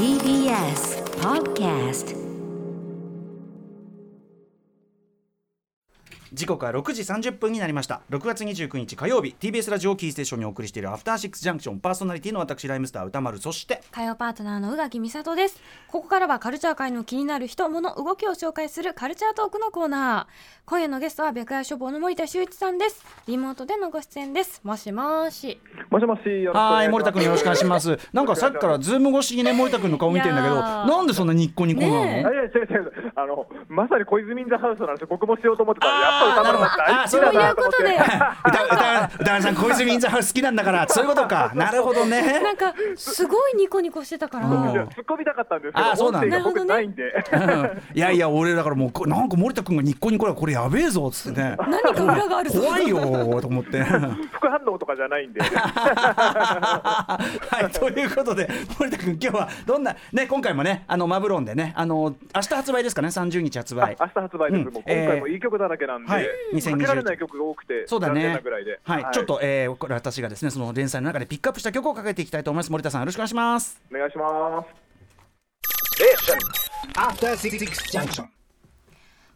TBS Podcast 時刻は6時30分になりました。6月29日火曜日 TBS ラジオキーステーションにお送りしているアフターシックスジャンクションパーソナリティの私ライムスター歌丸。そして火曜パートナーの宇垣美里です。ここからはカルチャー界の気になる人物動きを紹介するカルチャートークのコーナー。今夜のゲストは白夜処方の森田修一さんです。リモートでのご出演です。もしもし。もしもし、はい。森田君よろしくお願いします。なんかさっきからズーム越しにね森田君の顔見てんだけどなんでそんなニッコニコなの、ねいやいや、違う違う、あの、まさに小泉 in the house なんですよ。僕もしようと思ってたら、やっぱ歌なと思って。そういうことで宇多宇多宇多丸さん小泉 in the house 好きなんだからそういうことかなるほどねなんかすごいニコニコしてたから突っ込みたかったんですけど、あそうなんだ僕ないんで。いやいや俺だからもうなんか森田君がニッコニコだこれやべえぞっつってね何か裏がある怖いよと思って。副反応とかじゃないんで。はい、ということで森田君今日はどんなね今回もねあのマブロンでねあの明日発売ですかね30日発売明日発売です。もう今回もいい曲だらけなんで、はい。かけられない曲が多くて、そうだね。残念なぐらいで。はい、ちょっと、えーこれ私がですねその連載の中でピックアップした曲をかけていきたいと思います。森田さんよろしくお願いします。お願いします。After Six Junction.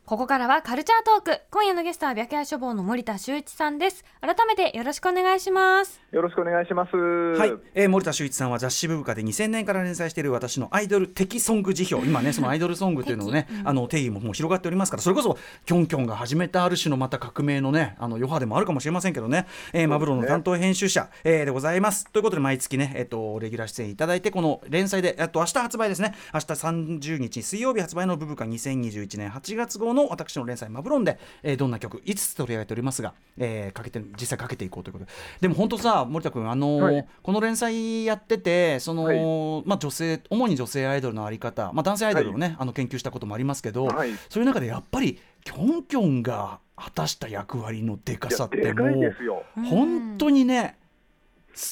ここからはカルチャートーク。今夜のゲストは白夜処方の森田修一さんです。改めてよろしくお願いしますよろしくお願いします。はい、えー森田修一さんは雑誌ブブカで2000年から連載している私のアイドル的ソング辞表。今ねそのアイドルソングというのをね、あの定義ももう広がっておりますからそれこそキョンキョンが始めたある種のまた革命のねあの余波でもあるかもしれませんけどね、えーマブロの担当編集者、えーでございます。ということで毎月ねえっ、とレギュラー出演いただいてこの連載であと明日発売ですね。明日30日水曜日発売のブブカ2021年8月号の私の連載マブロンで、えーどんな曲5つ取り上げておりますが、えーかけて実際かけていこうということで。でも本当さ森田君あのーはい。この連載やっててその、はい。まあ、女性主に女性アイドルのあり方、まあ、男性アイドルをね、あの研究したこともありますけど、はい。そういう中でやっぱりキョンキョンが果たした役割のでかさってもう。本当にね、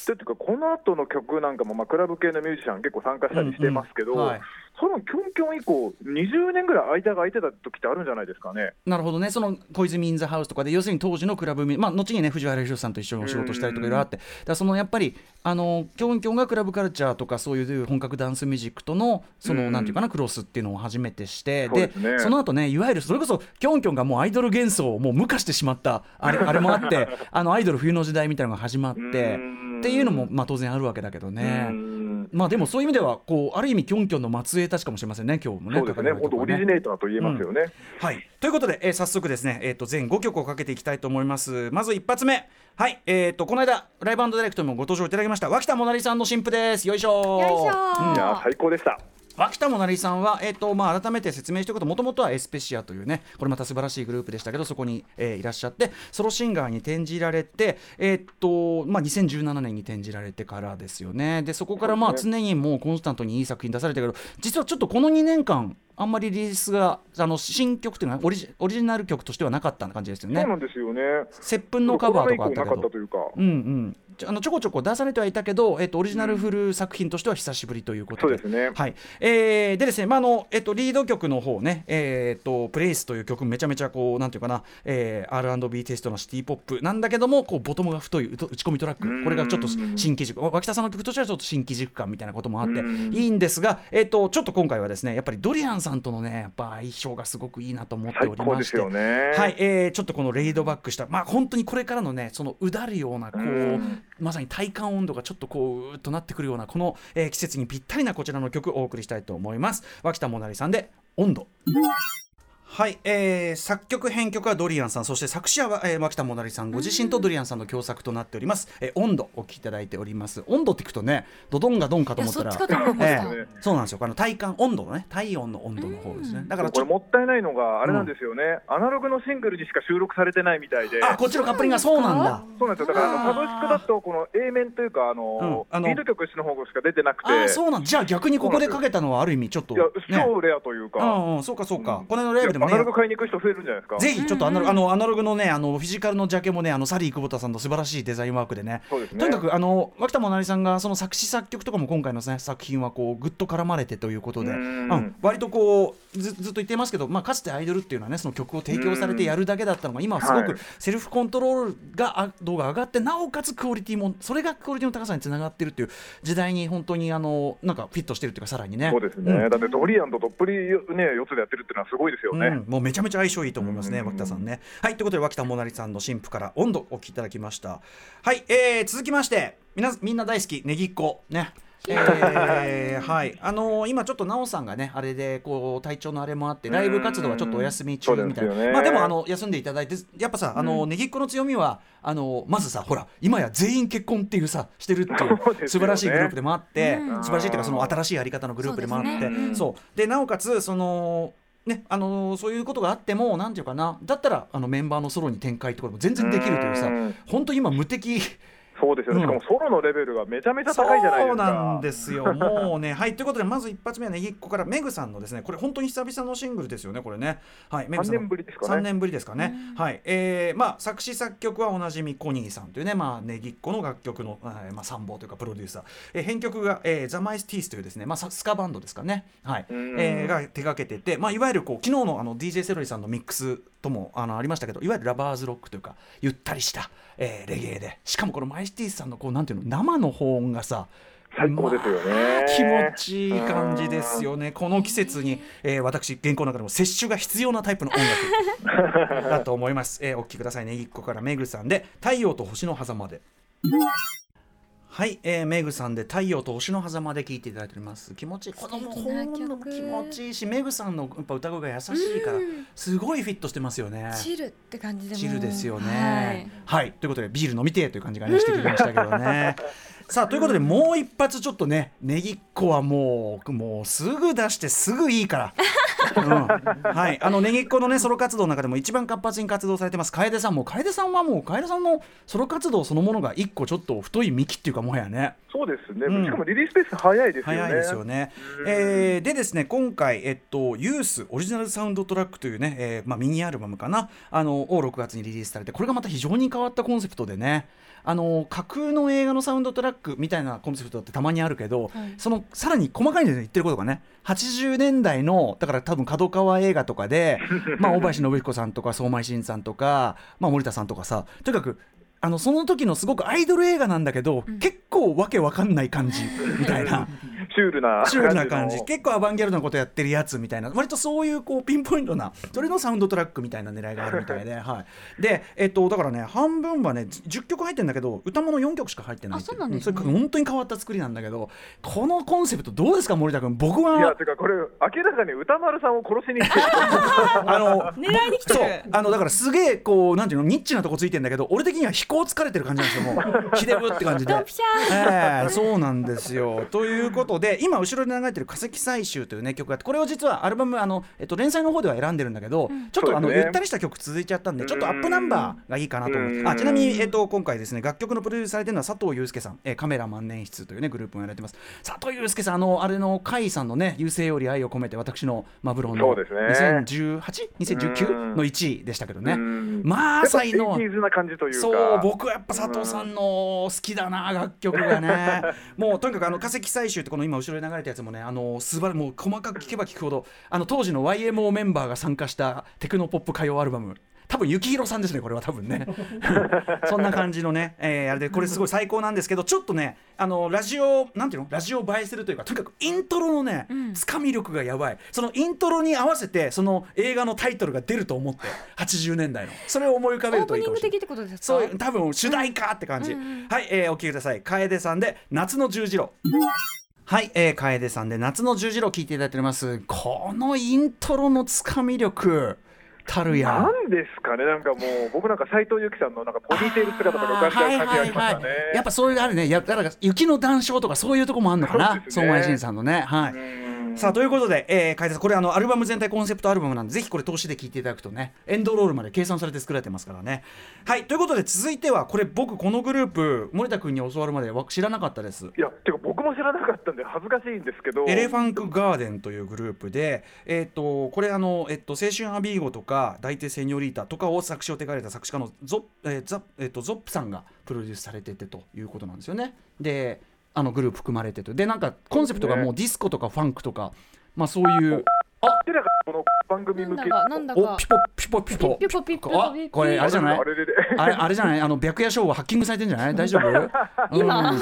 でっていうかこの後の曲なんかも、まあ、クラブ系のミュージシャン結構参加したりしてますけど、うんうん。はいそのキョンキョン以降20年ぐらい間が空いてた時ってあるんじゃないですかね。なるほどね、その小泉インザハウスとかで、要するに当時のクラブミュー、まあ、後にね、藤原宏さんと一緒にお仕事したりとかいろいろあって、だそのやっぱり、あのキョンキョンがクラブカルチャーとか、そういう本格ダンスミュージックとの、その、うん。なんていうかな、クロスっていうのを初めてして、ですね。その後ね、いわゆるそれこそ、キョンキョンがもうアイドル幻想をもう無化してしまった、あれ あれもあって、あのアイドル冬の時代みたいなのが始まって、うん。っていうのも、まあ、当然あるわけだけどね。うんまあでもそういう意味ではこうある意味キョンキョンの末裔たちかもしれませんね今日もね。そうですね、本当オリジネーターと言えますよね。はい、ということで、えー早速ですね、えー、と全5曲をかけていきたいと思います。まず一発目。はい。えー、とこの間ライブディレクトにもご登場いただきました脇田もなりさんの新婦です。よいしょよいしょうん。いや最高でした。脇田もなりさんは、えーとまあ、改めて説明しておくともともとはエスペシアというねこれまた素晴らしいグループでしたけどそこに、えーいらっしゃってソロシンガーに転じられて、えーとまあ、2017年に転じられてからですよね。でそこからまあ常にもうコンスタントにいい作品出されたけど実はちょっとこの2年間あんまりリリースがあの新曲というのはオリジオリジナル曲としてはなかった感じですよね。そう。なんですよね。接吻のカバーとかあったけど。コロナ以降なかったというんうん、あのちょこちょこ出されてはいたけど、えっと、オリジナルフル作品としては久しぶりということで。そうですね。はい。えーでですね、まああのえっと、リード曲の方ね、えーっと、プレイスという曲、めちゃめちゃこう、なんていうかな、えー、R&B テイストのシティポップなんだけども、こうボトムが太い打ち込みトラック、これがちょっと新機軸、脇田さんの曲としてはちょっと新機軸感みたいなこともあって、うん。いいんですが、えっと、ちょっと今回はですね、やっぱりドリアンさんとのね、やっぱ相性がすごくいいなと思ってお最りまして。はい、えーちょっとこのレイドバックした、まあ、本当にこれからのね、そのうだるような、こう、うんまさに体感温度がちょっとこう、うっとなってくるような、この、えー季節にぴったりなこちらの曲お送りしたいと思います。脇田もなりさんで、温度。はい、えー作曲編曲はドリアンさんそして作詞は、えー、脇田もなりさんご自身とドリアンさんの共作となっております「えー温度」お聴きいただいております。温度って聞くとねドドンがドンかと思ったらそえーそうなんですよ。あの体感温度のね体温の温度の方ですね。だからちょっとこれもったいないのがあれなんですよね、アナログのシングルにしか収録されてないみたいで。あこっちのカップリングがそうなんだ。そうなんですよ。だからあのサブスクだとこの A 面というかあの、うん。あのリード曲の方しか出てなくて。そうなんじゃあ逆にここでかけたのはある意味ちょっといやね。超レアというか、うんうんそうかそうか、この間のライブでね。アナログ買いに行く人増えるんじゃないですか？ぜひちょっとアナログ,、あのアナログのねあのフィジカルのジャケもねあのサリー久保田さんの素晴らしいデザインワークでね。そうですね。とにかくあの脇田もなりさんがその作詞作曲とかも今回の、ね、作品はこうぐっと絡まれてということで。ううん。ん割とこうずずっと言ってますけど、まあ、かつてアイドルっていうのはねその曲を提供されてやるだけだったのが今はすごくはい。セルフコントロールがあ度が上がってなおかつクオリティもそれがクオリティの高さにつながってるっていう時代に本当にあのなんかフィットしてるっていうかさらにね。そうですね。ん。だってドリアンとどっぷりね四つでやってるっていうのはすごいですよね。うん、もうめちゃめちゃ相性いいと思いますね、うん。脇田さんね。はい、ということで、脇田もなりさんの新婦から温度お聞きいただきました。はい、えー、続きまして、みなみんな大好き、ネギっ子。ね。えーはい。あのー今ちょっと奈緒さんがねあれでこう体調のあれもあってライブ活動はちょっとお休み中うんみたいな、でまあでもあの休んでいただいてやっぱさあのーネギっ子の強みはあのーまずさほら今や全員結婚っていうさしてるっていう素晴らしいグループでもあって、うん。素晴らしいっていうかその新しいやり方のグループでもあって。そうね。うん。そう。でなおかつそのねあのーそういうことがあってもなんていうかなだったらあのメンバーのソロに展開ってことも全然できるというさうん。本当今無敵そうですよね。うん。しかもソロのレベルがめちゃめちゃ高いじゃないですか。そうなんですよ。もうね。はい。ということでまず一発目はねぎっこからメグさんのですねこれ本当に久々のシングルですよねこれね。はい。メグさんの。三年ぶりですかね。3年ぶりですかね、はい。えー、まあ作詞作曲はおなじみコニーさんというねまあねぎっこの楽曲の、えーまあ、参謀というかプロデューサー、えー編曲が、えー、ザ・マイス・ティースというですねまあさスカバンドですかね。はい、うん。えーが手掛けててまあいわゆるこう昨日のあの DJ セロリさんのミックスともあのありましたけどいわゆるラバーズロックというかゆったりした、えーレゲエで。しかもこのマイスティさんのこうなんていうの生の保音がさ最高ですよね。まあ気持ちいい感じですよね。この季節に、えー私原稿の中でも摂取が必要なタイプの音楽 だと思います、えーお聴きくださいね。一個からめぐさんで「太陽と星の狭間で」はい、えー、メグさんで太陽と星の狭間で聴いていただいております。気持ちいいこの素敵な曲も気持ちいいしメグさんのやっぱ歌声が優しいからうん。すごいフィットしてますよね。チルって感じでもチルですよはい。ね。はい、ということでビール飲みてえという感じがねしてきましたけどね。さあということでもう一発ちょっとねネギっ子はもうもうすぐ出してすぐいいから。うん、はい。あのネギっ子のねソロ活動の中でも一番活発に活動されてます。楓さんも。楓さんはもう楓さんのソロ活動そのものが一個ちょっと太い幹っていうかもはやね。そうですね、うん。しかもリリースペース早いですよね。早いですよね。えーでですね今回、えっと、ユースオリジナルサウンドトラックというね、えーまあ、ミニアルバムかな。あのを6月にリリースされてこれがまた非常に変わったコンセプトでねあの架空の映画のサウンドトラックみたいなコンセプトってたまにあるけど、はいそのさらに細かいんですよ言ってることがね80年代のだから多分角川映画とかで、まあ、大林信彦さんとか相馬慎さんとか、まあ、森田さんとかさとにかくあのその時のすごくアイドル映画なんだけど、結構わけわかんない感じみたいな。シュールなシュールな感じの。結構アバンギャルドなことやってるやつみたいな。割とそういうこうピンポイントなそれのサウンドトラックみたいな狙いがあるみたいで、はい、でえっとだからね半分はね10曲入ってるんだけど歌物4曲しか入ってないそうなんですね。それ本当に変わった作りなんだけどこのコンセプトどうですか森田君？僕いやはてかこれ明らかに歌丸さんを殺しに来てる。あの狙いに来てそう。るあのだからすげえこうなんていうのニッチなとこついてんだけど俺的には飛行疲れてる感じなんですよもう。ひでぶって感じで。ドンピシャええそうなんですよ。ということで今後ろで流れてる「化石採集」というね曲があってこれを実はアルバムあの、えっと、連載の方では選んでるんだけど、ちょっとあの、ね。ゆったりした曲続いちゃったんでちょっとアップナンバーがいいかなと思ううん。あちなみに、えっと、今回ですね楽曲のプロデュースされてるのは佐藤祐介さん、えーカメラ万年筆というねグループもやられてます。佐藤祐介さんあのあれの甲斐さんのね「優勢より愛を込めて私のマブロンのそうですね。2018?2019 の1位でしたけどね。うん。まあ才能そう僕はやっぱ佐藤さんの好きだな楽曲がね。もうとにかくあの化石採集ってこの今後ろに流れたやつもねあの素晴らもう細かく聞けば聞くほどあの当時の YMO メンバーが参加したテクノポップ歌謡アルバム。多分幸宏さんですねこれは多分ね。そんな感じのね、えーあれでこれすごい最高なんですけどちょっとねあのラジオなんていうの？ラジオ映えするというかとにかくイントロのね、つかみ力がやばい。そのイントロに合わせてその映画のタイトルが出ると思って80年代の。それを思い浮かべるといいかもしれない。プニング的ってことですか？そういう多分主題歌って感じ、はい、えーお聴きください。楓さんで夏の十字路はい、えー、楓さんで夏の十字路聞いていただいております。このイントロのつかみ力たるやなんですかね、なんかもう、僕なんか斉藤由貴さんのなんかポニーテール姿とか浮かんじゃう感じがありましたね。やっぱそういうあるね。やだから雪の談笑とかそういうとこもあるのかな。そうですね。相馬慎さんのね。はい。うんさあということで、えー、海田さんこれあのアルバム全体コンセプトアルバムなんでぜひこれ通しで聴いていただくとねエンドロールまで計算されて作られてますからね。はいということで続いてはこれ僕このグループ森田君に教わるまでは知らなかったです。いやてか僕も知らなかったんで恥ずかしいんですけど。エレファンクガーデンというグループで、えー、とこれあの、えっと、青春アミーゴとか抱いてセニョリータとかを作詞を手掛けた作詞家のゾ,、えーザえー、とゾップさんがプロデュースされててということなんですよね。であのグループ含まれてて。でなんかコンセプトがもうディスコとかファンクとか、まあそういう。あこの番組向け。なんだかなんだか。おピポピポピポ。ピポピポあこれあれじゃない？あれあれあれじゃない？あの白夜書房ハッキングされてんじゃない？大丈夫？今。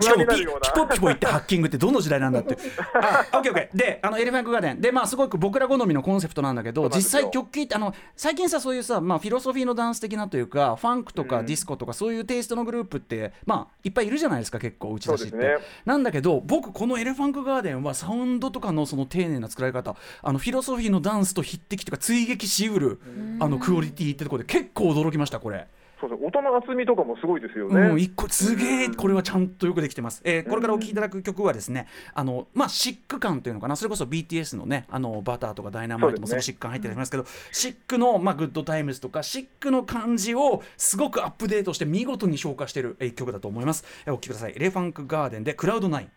しかもピポピポ言ってハッキングってどの時代なんだって。あ、オッケーオッケー。で、あのエレファンクガーデン。で、まあすごく僕ら好みのコンセプトなんだけど、実際曲聴いてあの最近さそういうさまあフィロソフィーのダンス的なというか、ファンクとかディスコとかそういうテイストのグループってまあいっぱいいるじゃないですか結構打ち出しって。なんだけど僕このエレファンクガーデンはサウンドとかのその丁寧な作られ方、あのフィロソフィーのダンスと匹敵というか追撃しうるあのクオリティってところで結構驚きましたこれ。そうそう。音の厚みとかもすごいですよね、うん、一個すげえこれはちゃんとよくできてます、えーこれからお聴きいただく曲はですねあのまあシック感というのかな。それこそ BTS のねあの Butter とかダイナマイトもすね。のシック感入ってたりしますけど、シックの、まあ、 Good Times とかシックの感じをすごくアップデートして見事に昇華しているえー一曲だと思います、えーお聴きください。エレファンクガーデンで Cloud Nine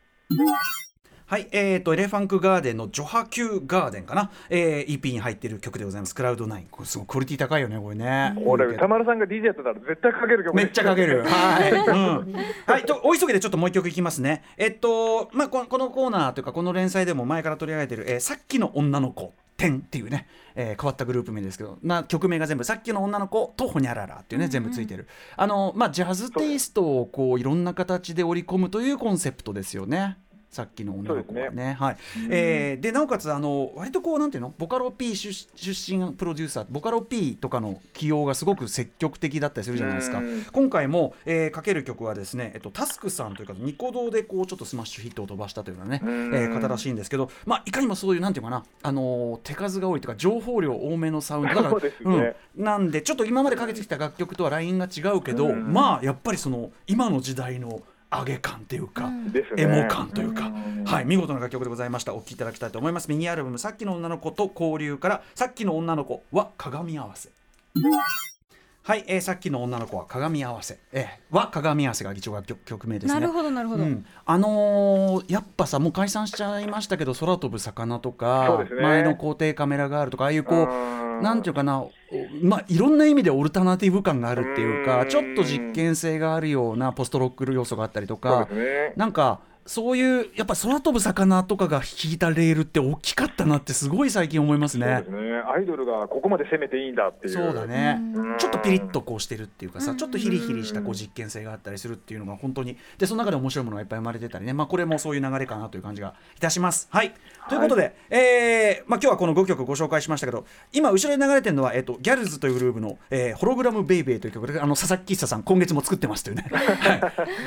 はい、えー、とエレファンクガーデンの「ジョハ Q ガーデン」かな、えー、EP に入っている曲でございますクラウドナインこれすごいクオリティ高いよねこれねこれ歌丸さんが DJ やってたら絶対かける曲めっちゃかける。はい。いうん。はい。と、お急ぎでちょっともう一曲いきますね。えっと、まあ、このこのコーナーというか、この連載でも前から取り上げてる、えーさっきの女の子。点っていうね、えー変わったグループ名ですけどな曲名が全部さっきの女の子とほにゃららっていうね、全部ついてるあのまあジャズテイストをこういろんな形で織り込むというコンセプトですよねさっきの女の子はそうね。はい。えーでなおかつあの割とこうなんていうのボカロ P 出出身プロデューサーボカロ P とかの起用がすごく積極的だったりするじゃないですか。うん。今回も、えーかける曲はですね、えっと、タスクさんというかニコ動でこうちょっとスマッシュヒットを飛ばしたというようなね、えうん。ー方らしいんですけど、まあ、いかにもそういうなんていうかな、あのー手数が多いというか情報量多めのサウンド。だからね。うん、なんでちょっと今までかけてきた楽曲とはラインが違うけど、うん。まあやっぱりその今の時代の上げ感というか、ですね。エモ感というか、うん。はい、見事な楽曲でございました。お聴きいただきたいと思います。ミニアルバム「さっきの女の子と交流」から「さっきの女の子は鏡合わせ」はい、えー、さっきの女の子は鏡合わせ、えー、は鏡合わせが一応曲曲名ですね。なるほどなるほど、うん、あのーやっぱさもう解散しちゃいましたけど空飛ぶ魚とか、ね。前の皇帝カメラガールとかああいうこううん。なんていうかなおまあいろんな意味でオルタナティブ感があるっていうかうん。ちょっと実験性があるようなポストロック要素があったりとかね。なんかそういうやっぱ空飛ぶ魚とかが引いたレールって大きかったなってすごい最近思いますね。そうです。ね。アイドルがここまで攻めていいんだっていう。そうだね。うんちょっとピリッとこうしてるっていうかさうん。ちょっとヒリヒリしたこう実験性があったりするっていうのが本当に。でその中で面白いものがいっぱい生まれてたりね。まあこれもそういう流れかなという感じがいたします。はい。ということで、えーまあ今日はこの5曲ご紹介しましたけど今後ろに流れてるのは、えっとギャルズというグループの、えーホログラムベイベーという曲であの佐々木喫茶さん今月も作ってますというね、はい、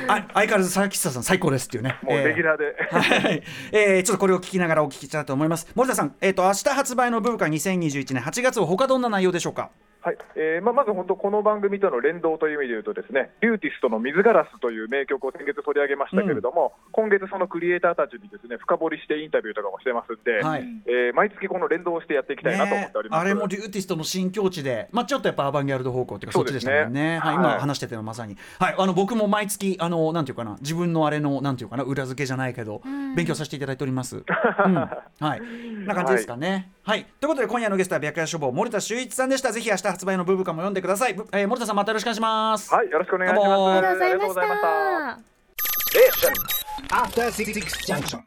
あ相変わらず佐々木喫茶さん最高ですっていうねもうレギュラーで、はい、えーちょっとこれを聞きながらお聞きしたいと思います。森田さん、えっと明日発売のブブカ2021年8月は他どんな内容でしょうか？はい。えーまあ、まず本当、この番組との連動という意味で言うと、ですね RYUTist の水硝子という名曲を先月取り上げましたけれども、今月、そのクリエイターたちにですね深掘りしてインタビューとかもしてますんで、はい。えー毎月この連動をしてやっていきたいなと思っております。ねあれも RYUTist の新境地で、まあ、ちょっとやっぱアバンギャルド方向っていうかそっちでしたもんね。はい、はい。今話してたのまさに、はい、あの僕も毎月あのなんていうかな自分のあれのなんていうかな裏付けじゃないけど、ん。勉強させていただいております、うん、はい。な感じですかね。はい、ということで今夜のゲストは白夜書房森田修一さんでした。ぜひ明日発売のブーブカも読んでください、ぶえー森田さんまたよろしくお願いします。はい、よろしくお願いします。どうもありがとうございました。た After Six Junction.